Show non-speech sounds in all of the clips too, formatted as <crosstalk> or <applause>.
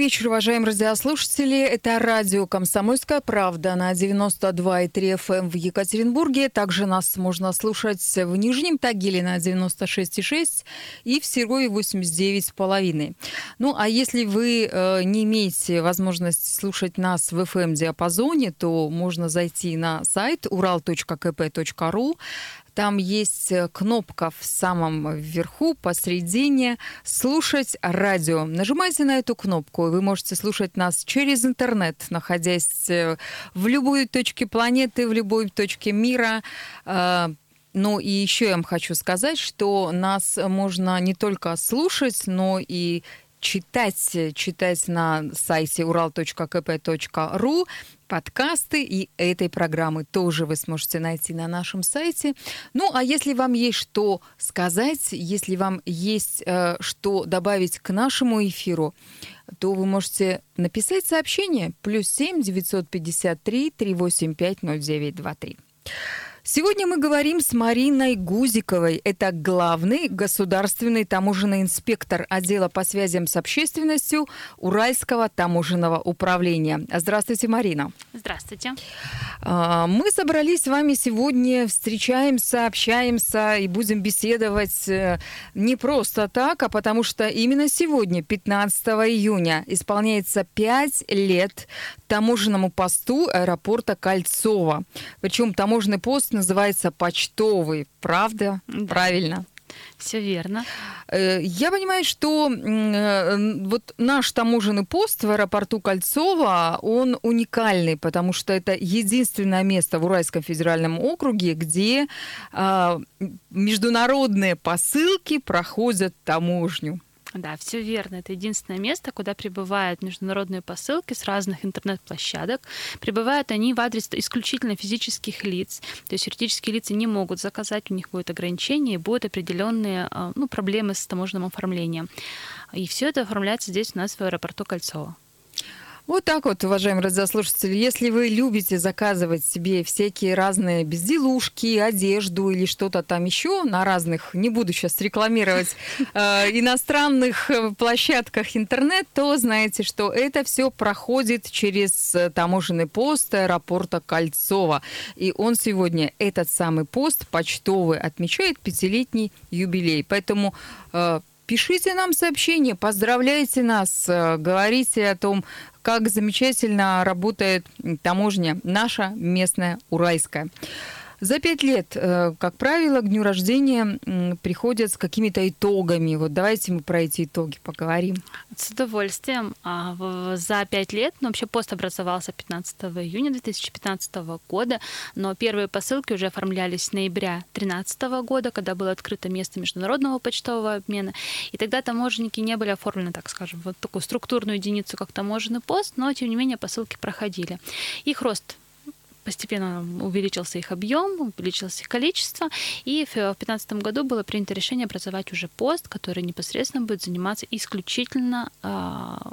Вечер, уважаемые радиослушатели. Это радио «Комсомольская правда» на 92,3 FM эм в Екатеринбурге. Также нас можно слушать в Нижнем Тагиле на 96,6 и в Серове 89,5. Ну, а если вы э, не имеете возможности слушать нас в FM-диапазоне, то можно зайти на сайт ural.kp.ru. Там есть э, кнопка в самом верху, посередине «Слушать радио». Нажимайте на эту кнопку, и вы можете слушать нас через интернет, находясь э, в любой точке планеты, в любой точке мира. Э, ну и еще я вам хочу сказать, что нас можно не только слушать, но и читать, читать на сайте ural.kp.ru подкасты и этой программы тоже вы сможете найти на нашем сайте. Ну, а если вам есть что сказать, если вам есть э, что добавить к нашему эфиру, то вы можете написать сообщение плюс 7 953 385 0923. Сегодня мы говорим с Мариной Гузиковой. Это главный государственный таможенный инспектор отдела по связям с общественностью Уральского таможенного управления. Здравствуйте, Марина. Здравствуйте. А, мы собрались с вами сегодня, встречаемся, общаемся и будем беседовать э, не просто так, а потому что именно сегодня, 15 июня, исполняется 5 лет таможенному посту аэропорта Кольцова. Причем таможенный пост называется почтовый, правда? Да. Правильно. Все верно. Э, я понимаю, что э, вот наш таможенный пост в аэропорту Кольцова, он уникальный, потому что это единственное место в Уральском федеральном округе, где а, международные посылки проходят таможню. Да, все верно. Это единственное место, куда прибывают международные посылки с разных интернет-площадок. Прибывают они в адрес исключительно физических лиц. То есть юридические лица не могут заказать, у них будет ограничение, и будут определенные а, ну, проблемы с таможенным оформлением. И все это оформляется здесь у нас в аэропорту Кольцово. Вот так вот, уважаемые радиослушатели, если вы любите заказывать себе всякие разные безделушки, одежду или что-то там еще на разных, не буду сейчас рекламировать, <laughs> э, иностранных э, площадках интернет, то знаете, что это все проходит через э, таможенный пост аэропорта Кольцова. И он сегодня, этот самый пост почтовый, отмечает пятилетний юбилей. Поэтому э, Пишите нам сообщения, поздравляйте нас, э, говорите о том, как замечательно работает таможня наша местная уральская. За пять лет, э, как правило, к дню рождения приходят с какими-то итогами. Вот давайте мы про эти итоги поговорим. С удовольствием. А, за пять лет, ну, вообще пост образовался 15 июня 2015 года, но первые посылки уже оформлялись с ноября 2013 года, когда было открыто место международного почтового обмена. И тогда таможенники не были оформлены, так скажем, вот такую структурную единицу, как таможенный пост, но, тем не менее, посылки проходили. Их рост постепенно увеличился их объем, увеличилось их количество, и в 2015 году было принято решение образовать уже пост, который непосредственно будет заниматься исключительно а,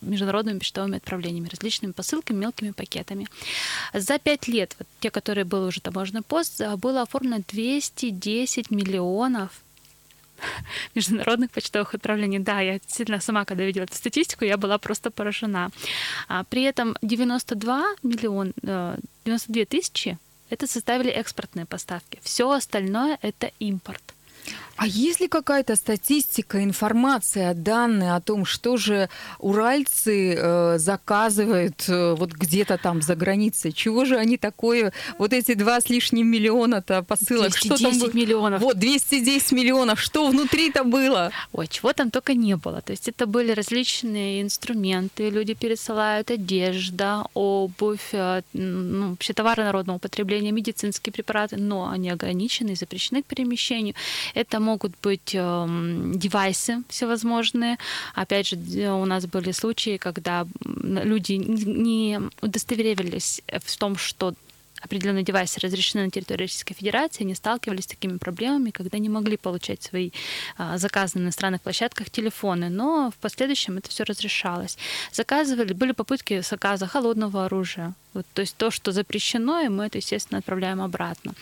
международными почтовыми отправлениями, различными посылками, мелкими пакетами. За пять лет, вот те, которые был уже таможенный пост, было оформлено 210 миллионов <laughs> международных почтовых отправлений. Да, я действительно сама, когда видела эту статистику, я была просто поражена. А, при этом 92 миллион, 92 э, тысячи это составили экспортные поставки. Все остальное это импорт. А есть ли какая-то статистика, информация, данные о том, что же уральцы э, заказывают э, вот где-то там за границей? Чего же они такое, вот эти два с лишним миллиона-то посылок? 210 что там миллионов. Вот, 210 миллионов. Что внутри-то было? Ой, чего там только не было. То есть это были различные инструменты, люди пересылают одежда, обувь, э, ну, вообще товары народного потребления, медицинские препараты, но они ограничены и запрещены к перемещению. Это могут быть эм, девайсы всевозможные. Опять же, у нас были случаи, когда люди не удостоверились в том, что определенные девайсы разрешены на территории Российской Федерации, они сталкивались с такими проблемами, когда не могли получать свои а, заказы на иностранных площадках телефоны, но в последующем это все разрешалось. Заказывали, были попытки заказа холодного оружия, вот, то есть то, что запрещено, и мы это, естественно, отправляем обратно.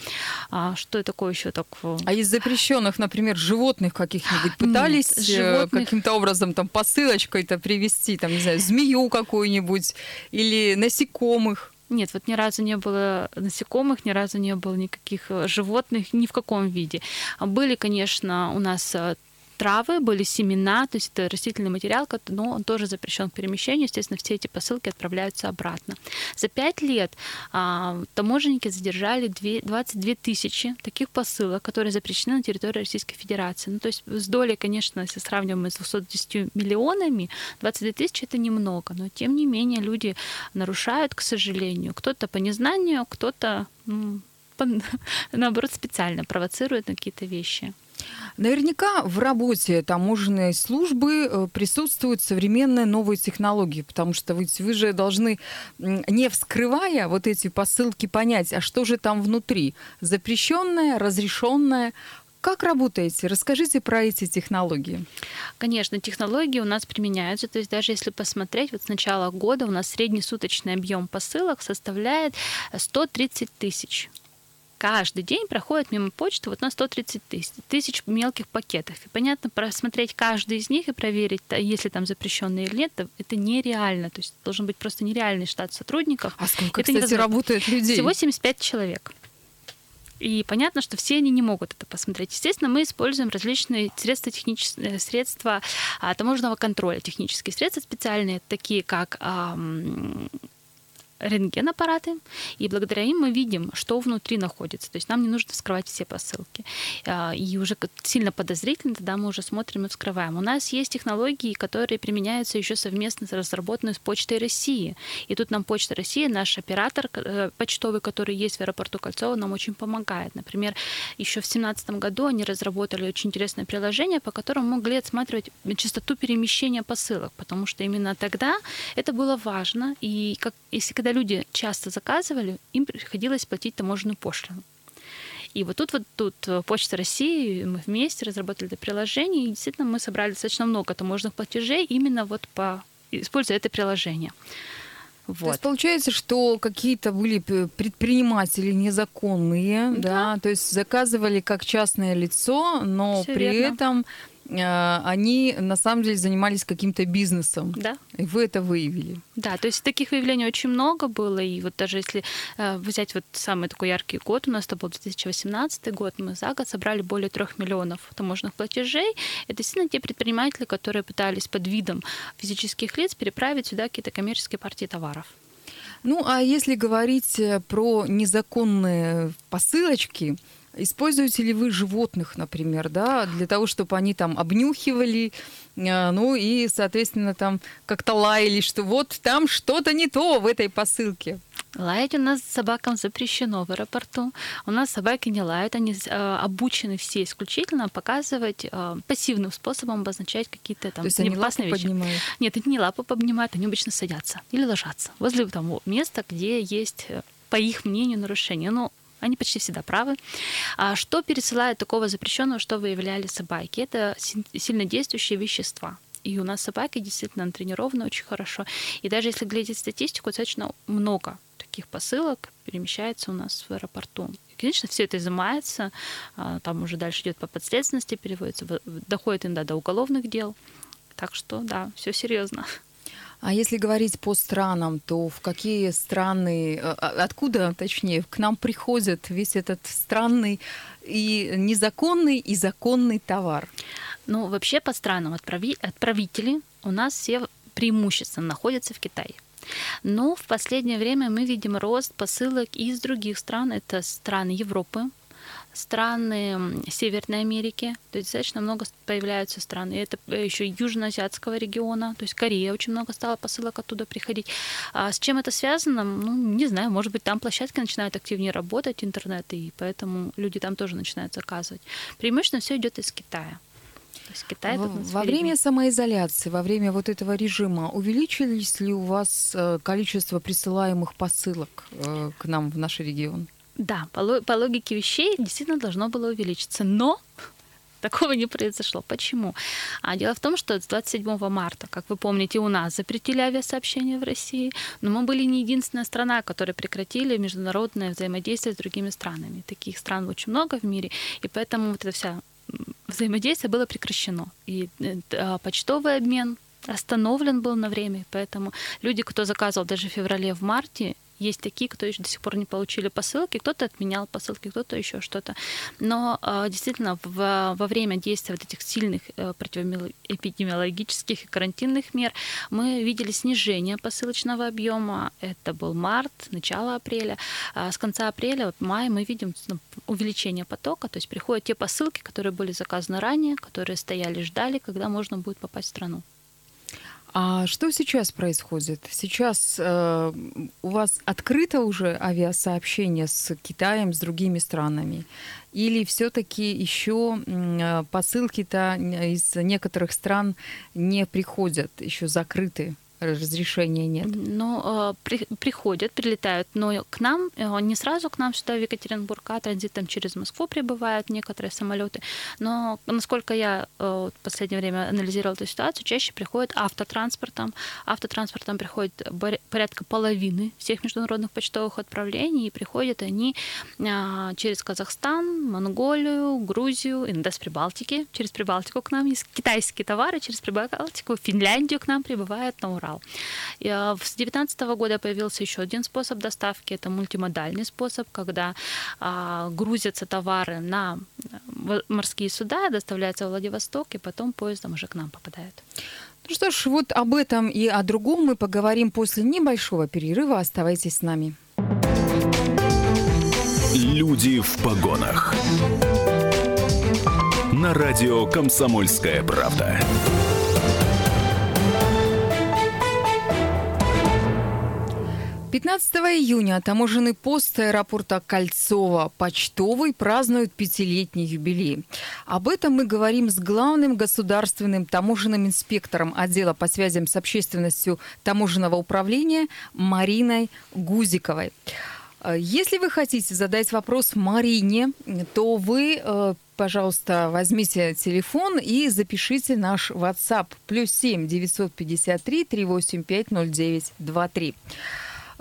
А что такое еще так? А из запрещенных, например, животных каких-нибудь пытались Нет, э, животных... каким-то образом там посылочкой-то привести, там, не знаю, змею какую-нибудь или насекомых? Нет, вот ни разу не было насекомых, ни разу не было никаких э, животных, ни в каком виде. Были, конечно, у нас э, травы, были семена, то есть это растительный материал, но он тоже запрещен к перемещению. Естественно, все эти посылки отправляются обратно. За пять лет а, таможенники задержали 2, 22 тысячи таких посылок, которые запрещены на территории Российской Федерации. Ну, то есть с долей, конечно, если сравниваем с 210 миллионами, 22 тысячи это немного, но тем не менее люди нарушают, к сожалению. Кто-то по незнанию, кто-то ну, <laughs> наоборот специально провоцирует на какие-то вещи. Наверняка в работе таможенной службы э, присутствуют современные новые технологии, потому что вы, вы же должны, не вскрывая вот эти посылки, понять, а что же там внутри, запрещенное, разрешенное, как работаете? Расскажите про эти технологии. Конечно, технологии у нас применяются. То есть даже если посмотреть, вот с начала года у нас среднесуточный объем посылок составляет 130 тысяч каждый день проходит мимо почты вот на 130 тысяч, тысяч мелких пакетов. И понятно, просмотреть каждый из них и проверить, если там запрещенные или нет, это нереально. То есть должен быть просто нереальный штат сотрудников. А сколько, это кстати, работает людей? Всего 75 человек. И понятно, что все они не могут это посмотреть. Естественно, мы используем различные средства, технические, средства а, таможенного контроля, технические средства специальные, такие как рентген-аппараты, и благодаря им мы видим, что внутри находится. То есть нам не нужно вскрывать все посылки. А, и уже сильно подозрительно тогда мы уже смотрим и вскрываем. У нас есть технологии, которые применяются еще совместно с разработанной с Почтой России. И тут нам Почта России, наш оператор э, почтовый, который есть в аэропорту Кольцово, нам очень помогает. Например, еще в 2017 году они разработали очень интересное приложение, по которому могли отсматривать частоту перемещения посылок, потому что именно тогда это было важно. И как, если когда люди часто заказывали, им приходилось платить таможенную пошлину. И вот тут вот тут э, Почта России, мы вместе разработали это приложение, и действительно мы собрали достаточно много таможенных платежей именно вот по используя это приложение. Вот. То есть получается, что какие-то были предприниматели незаконные, да, да то есть заказывали как частное лицо, но Всё при верно. этом они на самом деле занимались каким-то бизнесом. Да. И вы это выявили. Да, то есть таких выявлений очень много было. И вот даже если э, взять вот самый такой яркий год, у нас это был 2018 год, мы за год собрали более трех миллионов таможенных платежей. Это действительно те предприниматели, которые пытались под видом физических лиц переправить сюда какие-то коммерческие партии товаров. Ну, а если говорить э, про незаконные посылочки, Используете ли вы животных, например, да, для того, чтобы они там обнюхивали, э, ну и, соответственно, там как-то лаяли, что вот там что-то не то в этой посылке? Лаять у нас собакам запрещено в аэропорту. У нас собаки не лают, они э, обучены все исключительно показывать э, пассивным способом обозначать какие-то там То они лапу вещи. поднимают? Нет, это не лапу поднимают, они обычно садятся или ложатся возле того места, где есть по их мнению, нарушение. Но они почти всегда правы. А что пересылает такого запрещенного, что выявляли собаки? Это сильно действующие вещества. И у нас собаки действительно натренированы очень хорошо. И даже если глядеть статистику, достаточно много таких посылок перемещается у нас в аэропорту. И, конечно, все это изымается, а, там уже дальше идет по подследственности, переводится, доходит иногда до уголовных дел. Так что, да, все серьезно. А если говорить по странам, то в какие страны, э, а, откуда, точнее, к нам приходит весь этот странный и незаконный, и законный товар? Ну, вообще по странам отправи- отправители у нас все преимущественно находятся в Китае. Но в последнее время мы видим рост посылок из других стран. Это страны Европы, страны Северной Америки, то есть достаточно много появляются страны. Это еще южноазиатского региона, то есть Корея очень много стало посылок оттуда приходить. А с чем это связано? Ну, не знаю, может быть, там площадки начинают активнее работать, интернет, и поэтому люди там тоже начинают заказывать. Преимущественно все идет из Китая. То есть Китай во, во время самоизоляции, во время вот этого режима, увеличились ли у вас э, количество присылаемых посылок э, к нам в наш регион? Да, по, логике вещей действительно должно было увеличиться, но <laughs> такого не произошло. Почему? А дело в том, что с 27 марта, как вы помните, у нас запретили авиасообщение в России, но мы были не единственная страна, которая прекратили международное взаимодействие с другими странами. Таких стран очень много в мире, и поэтому вот это вся взаимодействие было прекращено. И э, а, почтовый обмен остановлен был на время, поэтому люди, кто заказывал даже в феврале, в марте, есть такие, кто еще до сих пор не получили посылки, кто-то отменял посылки, кто-то еще что-то. Но а, действительно в, во время действия вот этих сильных э, противоэпидемиологических и карантинных мер мы видели снижение посылочного объема. Это был март, начало апреля. А с конца апреля, мая мы видим ну, увеличение потока, то есть приходят те посылки, которые были заказаны ранее, которые стояли, ждали, когда можно будет попасть в страну. А что сейчас происходит? Сейчас э, у вас открыто уже авиасообщение с Китаем, с другими странами? Или все-таки еще э, посылки-то из некоторых стран не приходят, еще закрыты? Разрешения нет? Ну, э, при, приходят, прилетают, но к нам, э, не сразу к нам сюда, в Екатеринбург, а транзитом через Москву прибывают некоторые самолеты. Но, насколько я э, в последнее время анализировала эту ситуацию, чаще приходят автотранспортом. Автотранспортом приходит порядка половины всех международных почтовых отправлений, и приходят они через Казахстан, Монголию, Грузию, иногда с Прибалтики. Через Прибалтику к нам есть китайские товары, через Прибалтику, Финляндию к нам прибывают на Урал материал. И а, с 2019 года появился еще один способ доставки. Это мультимодальный способ, когда а, грузятся товары на э, морские суда, доставляются в Владивосток, и потом поездом уже к нам попадают. Ну что ж, вот об этом и о другом мы поговорим после небольшого перерыва. Оставайтесь с нами. Люди в погонах. На радио «Комсомольская правда». 15 июня таможенный пост аэропорта Кольцова почтовый празднует пятилетний юбилей. Об этом мы говорим с главным государственным таможенным инспектором отдела по связям с общественностью таможенного управления Мариной Гузиковой. Если вы хотите задать вопрос Марине, то вы э, пожалуйста, возьмите телефон и запишите наш WhatsApp. Плюс 7 953 385 0923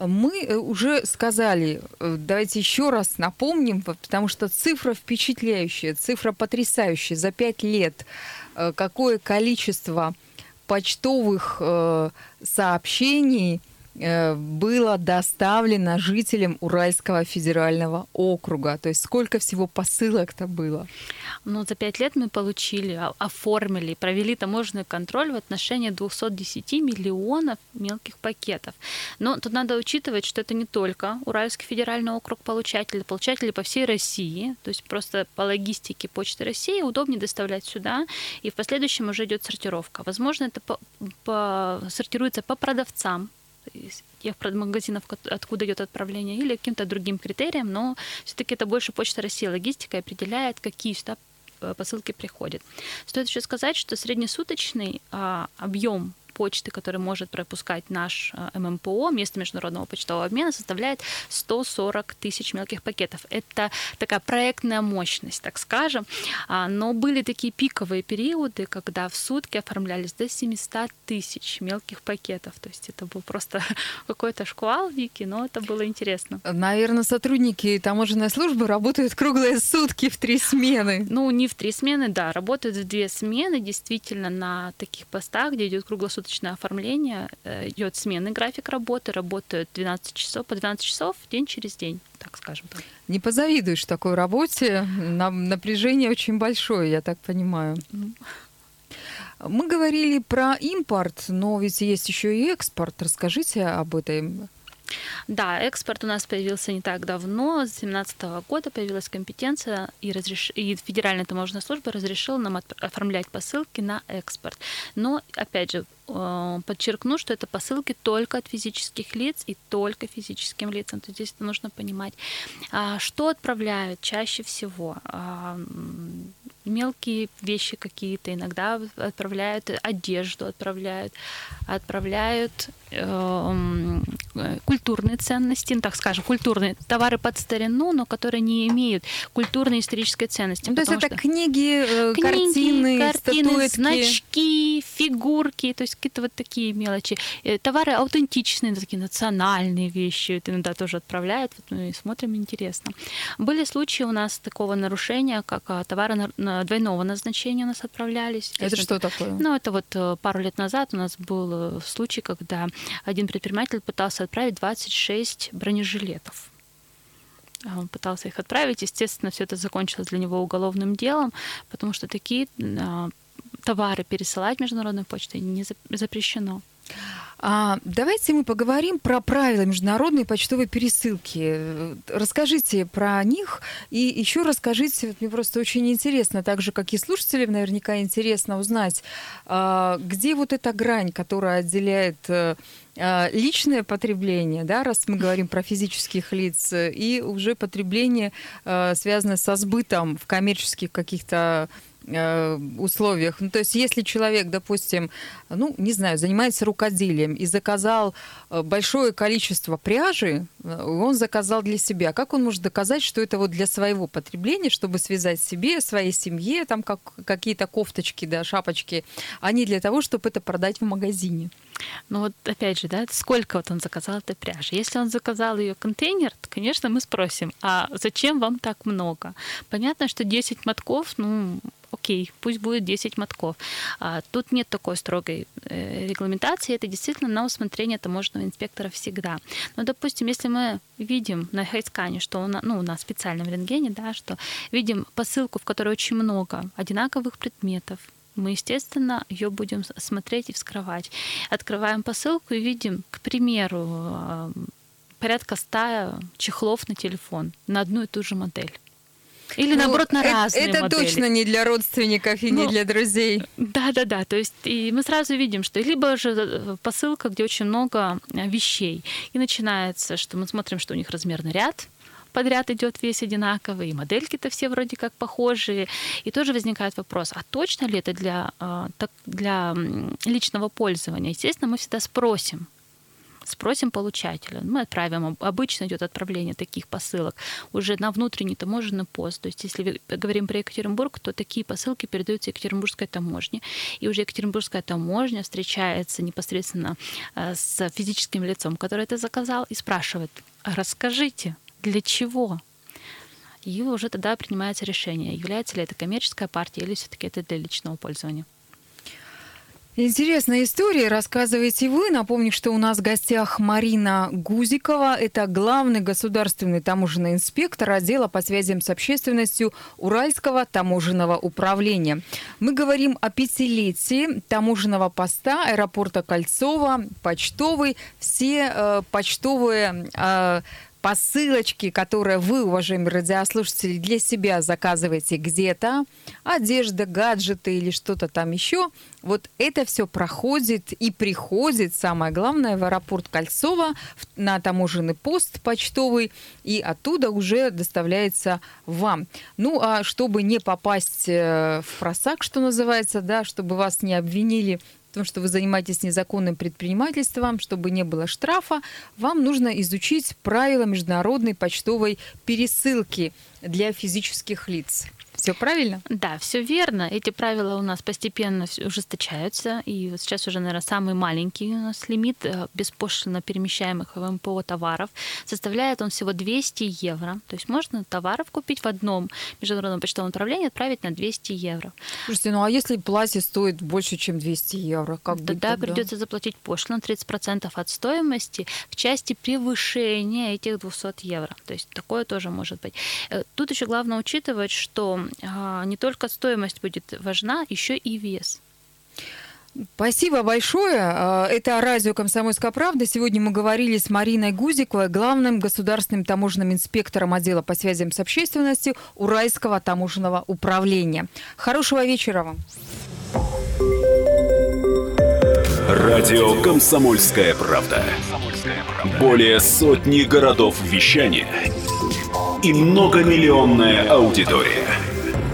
мы э, уже сказали, э, давайте еще раз напомним, потому что цифра впечатляющая, цифра потрясающая. За пять лет э, какое количество почтовых сообщений было доставлено жителям Уральского федерального округа? То есть сколько всего посылок-то было? Ну, за пять лет мы получили, оформили, провели таможенный контроль в отношении 210 миллионов мелких пакетов. Но тут надо учитывать, что это не только Уральский федеральный округ получателей, получатели по всей России. То есть просто по логистике Почты России удобнее доставлять сюда, и в последующем уже идет сортировка. Возможно, это по, по, сортируется по продавцам, тех магазинов, откуда идет отправление, или каким-то другим критериям, но все-таки это больше Почта России логистика определяет, какие сюда э, посылки приходят. Стоит еще сказать, что среднесуточный а, объем почты, который может пропускать наш э, ММПО, место международного почтового обмена, составляет 140 тысяч мелких пакетов. Это такая проектная мощность, так скажем. А, но были такие пиковые периоды, когда в сутки оформлялись до 700 тысяч мелких пакетов. То есть это был просто <laughs> какой-то шквал Вики, но это было интересно. Наверное, сотрудники таможенной службы работают круглые сутки в три смены. Ну, не в три смены, да, работают в две смены, действительно, на таких постах, где идет круглосуточная круглосуточное оформление, э, идет сменный график работы, работают 12 часов, по 12 часов день через день, так скажем. Так. Не позавидуешь такой работе, напряжение очень большое, я так понимаю. Мы говорили про импорт, но ведь есть еще и экспорт. Расскажите об этом. Да, экспорт у нас появился не так давно. С 2017 года появилась компетенция, и, разреш... и Федеральная таможенная служба разрешила нам оформлять посылки на экспорт. Но, опять же, подчеркну, что это посылки только от физических лиц и только физическим лицам. То здесь это нужно понимать. А, что отправляют чаще всего? А, мелкие вещи какие-то, иногда отправляют одежду, отправляют, отправляют э, культурные ценности, ну, так скажем, культурные товары под старину, но которые не имеют культурной исторической ценности. Ну, то есть это что... книги, э, книги, картины, картины статуэтки. значки, фигурки, то есть какие-то вот такие мелочи. Э, товары аутентичные, такие национальные вещи, это иногда тоже отправляют, вот мы смотрим, интересно. Были случаи у нас такого нарушения, как а, товары двойного назначения у нас отправлялись. Это что такое? Ну, это вот э, пару лет назад у нас был случай, когда один предприниматель пытался отправить 26 бронежилетов. А он пытался их отправить. Естественно, все это закончилось для него уголовным делом, потому что такие а, товары пересылать международной почтой не запрещено. А, давайте мы поговорим про правила международной почтовой пересылки. Расскажите про них и еще расскажите, вот мне просто очень интересно, так же, как и слушателям наверняка интересно узнать, а, где вот эта грань, которая отделяет э, а, личное потребление, да, раз мы говорим про физических лиц, и уже потребление, а, связанное со сбытом в коммерческих каких-то Э, условиях. Ну, то есть, если человек, допустим, ну, не знаю, занимается рукоделием и заказал э, большое количество пряжи, э, он заказал для себя. Как он может доказать, что это вот для своего потребления, чтобы связать себе, своей семье, там как, какие-то кофточки, да, шапочки, а не для того, чтобы это продать в магазине? Ну вот опять же, да, сколько вот он заказал этой пряжи? Если он заказал ее контейнер, то, конечно, мы спросим, а зачем вам так много? Понятно, что 10 мотков, ну, окей, пусть будет 10 мотков. А, тут нет такой строгой э, регламентации, это действительно на усмотрение таможенного инспектора всегда. Но, допустим, если мы видим на хайскане, что у нас, ну, на специальном рентгене, да, что видим посылку, в которой очень много одинаковых предметов, мы, естественно, ее будем смотреть и вскрывать. Открываем посылку и видим, к примеру, э, порядка ста чехлов на телефон на одну и ту же модель. Или ну, наоборот на разные это, модели. точно не для родственников и ну, не для друзей. Да, да, да. То есть и мы сразу видим, что либо же э, посылка, где очень много э, вещей, и начинается, что мы смотрим, что у них размерный ряд, подряд идет весь одинаковый, и модельки-то все вроде как похожие. И тоже возникает вопрос, а точно ли это для, э, для личного пользования? Естественно, мы всегда спросим, спросим получателя. Мы отправим, обычно идет отправление таких посылок уже на внутренний таможенный пост. То есть если говорим про Екатеринбург, то такие посылки передаются Екатеринбургской таможне. И уже Екатеринбургская таможня встречается непосредственно э, с физическим лицом, который это заказал, и спрашивает, расскажите, для чего? И уже тогда принимается решение, является ли это коммерческая партия или все-таки это для личного пользования. Интересная история, рассказываете вы. Напомню, что у нас в гостях Марина Гузикова. Это главный государственный таможенный инспектор отдела по связям с общественностью Уральского таможенного управления. Мы говорим о пятилетии таможенного поста аэропорта Кольцова, почтовый. Все э, почтовые э, посылочки, которые вы, уважаемые радиослушатели, для себя заказываете где-то, одежда, гаджеты или что-то там еще, вот это все проходит и приходит, самое главное, в аэропорт Кольцова на таможенный пост почтовый, и оттуда уже доставляется вам. Ну, а чтобы не попасть э, в просак, что называется, да, чтобы вас не обвинили том, что вы занимаетесь незаконным предпринимательством, чтобы не было штрафа, вам нужно изучить правила международной почтовой пересылки для физических лиц. Все правильно? Да, все верно. Эти правила у нас постепенно ужесточаются. И вот сейчас уже, наверное, самый маленький у нас лимит э, беспошлино перемещаемых в МПО товаров. Составляет он всего 200 евро. То есть можно товаров купить в одном международном почтовом направлении отправить на 200 евро. Слушайте, ну а если платье стоит больше, чем 200 евро? Как тогда, тогда придется заплатить пошлину 30% от стоимости в части превышения этих 200 евро. То есть такое тоже может быть. Э, тут еще главное учитывать, что не только стоимость будет важна, еще и вес. Спасибо большое. А, это радио «Комсомольская правда». Сегодня мы говорили с Мариной Гузиковой, главным государственным таможенным инспектором отдела по связям с общественностью Уральского таможенного управления. Хорошего вечера вам. Радио «Комсомольская правда». Более сотни городов вещания – и многомиллионная аудитория –